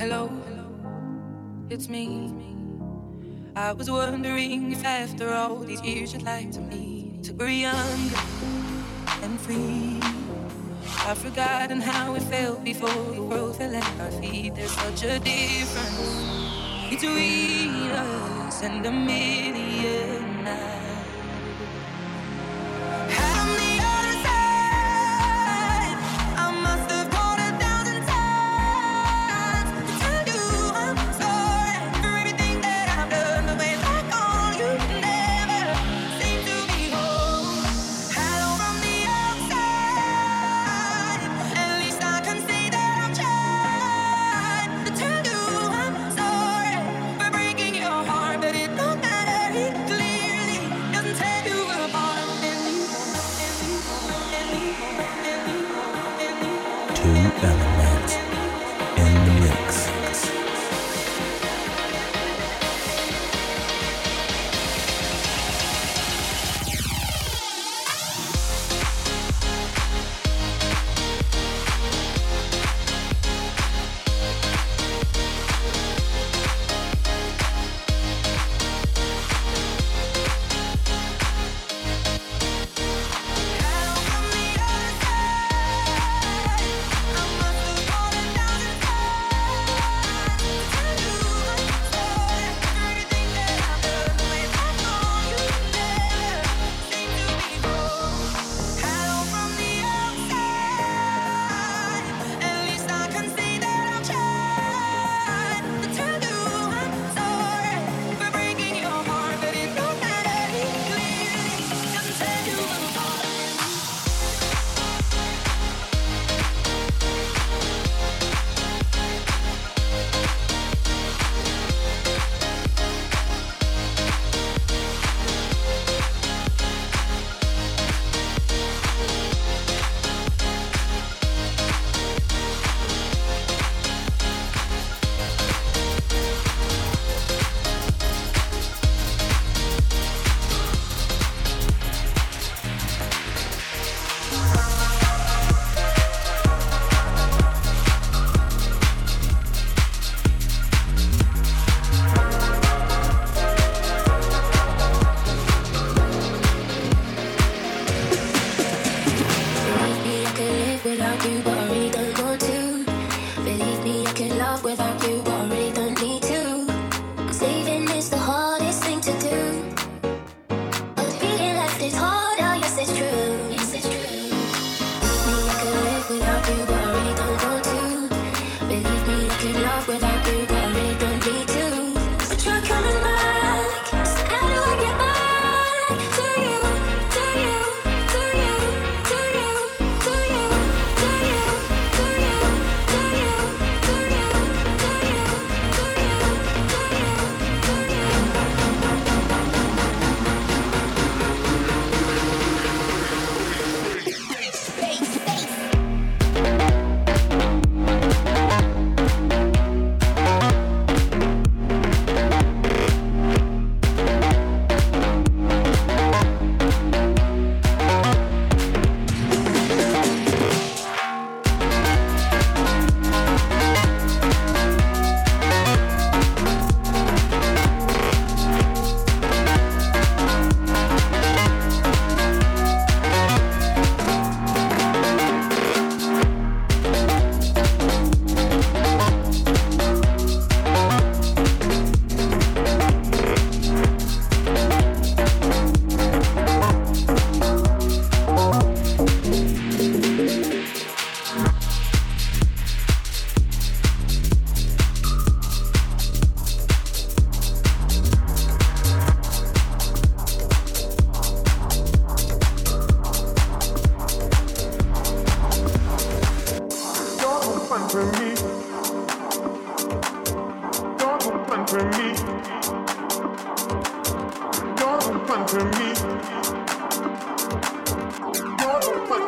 Hello, it's me. I was wondering if after all these years you'd like to me to be young and free. I've forgotten how it felt before the world fell at our feet. There's such a difference between us and a million eyes.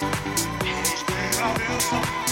Because baby, I feel.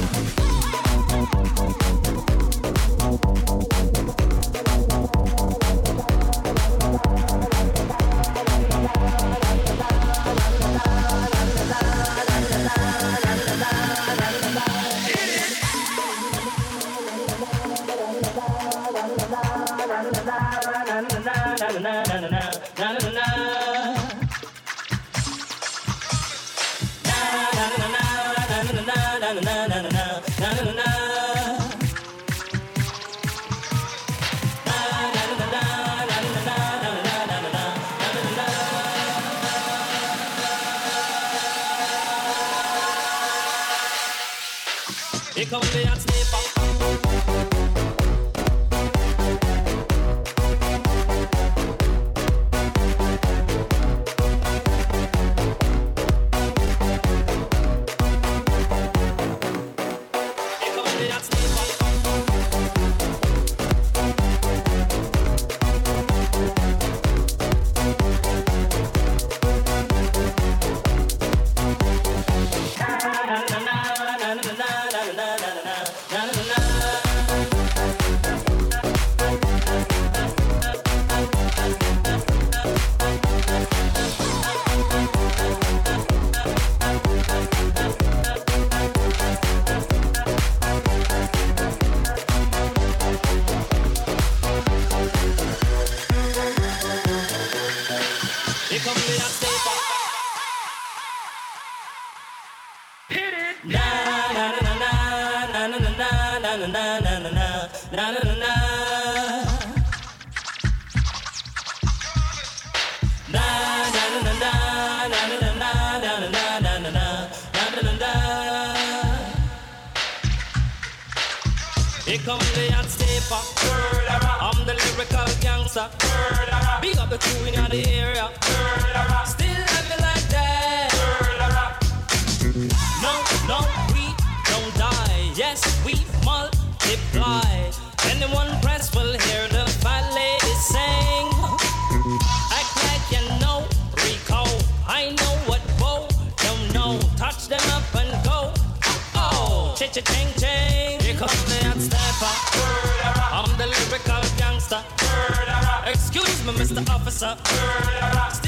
Na it ting ting. Here comes the hot stepper. I'm the lyrical gangster. Excuse me, Mr. Officer.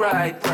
Right.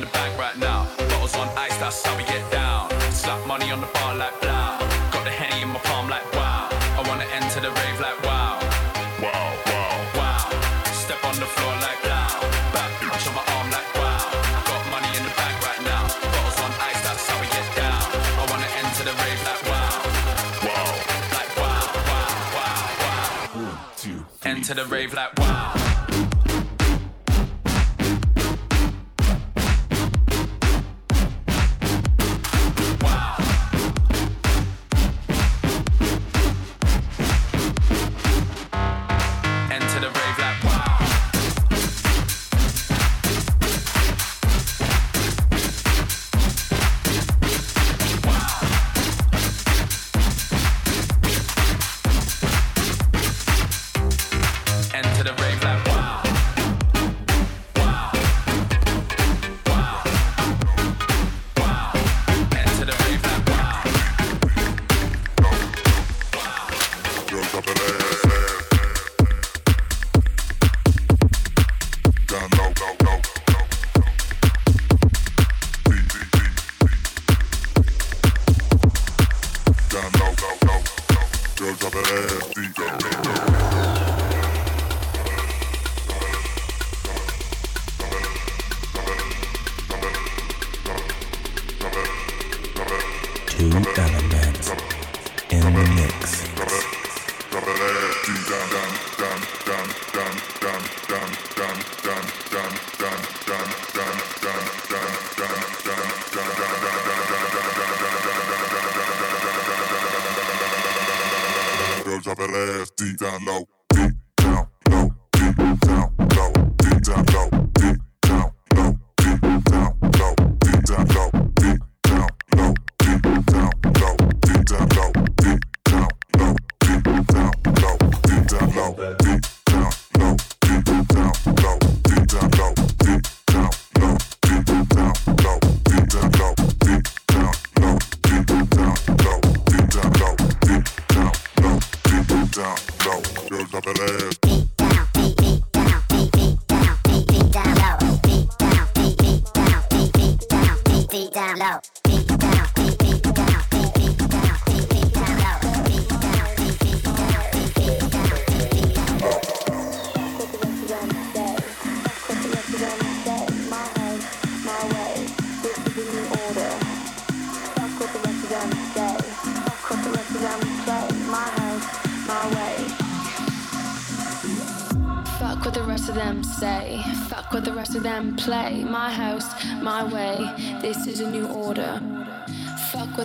in the bank right now. Bottles on ice, that's how we get down. Slap money on the bar like. Got the henny in my palm like wow. I wanna enter the rave like wow. Wow, wow, wow. Step on the floor like wow. Back bitch on my arm like wow. Got money in the bank right now. Bottles on ice, that's how we get down. I wanna enter the rave like wow. Wow, like wow, wow, wow, wow. One, two, three, enter the rave like wow.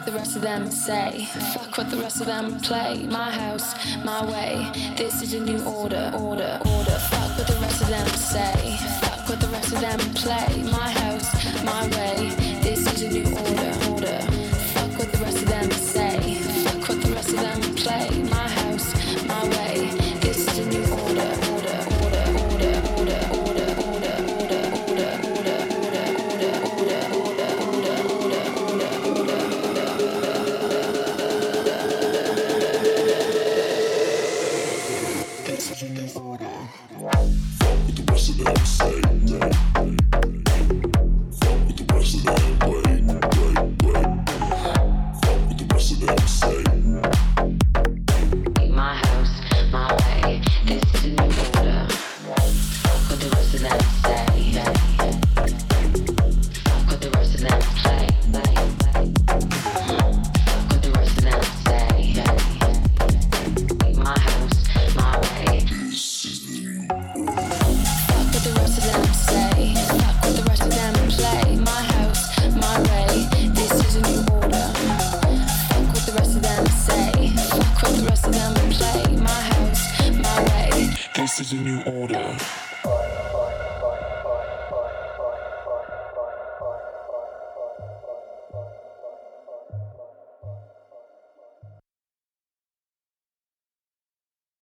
what the rest of them say. Fuck what the rest of them play. My house, my way. This is a new order, order, order. Fuck what the rest of them say. Fuck what the rest of them play. My house, my way. This is a new order, order. Fuck what the rest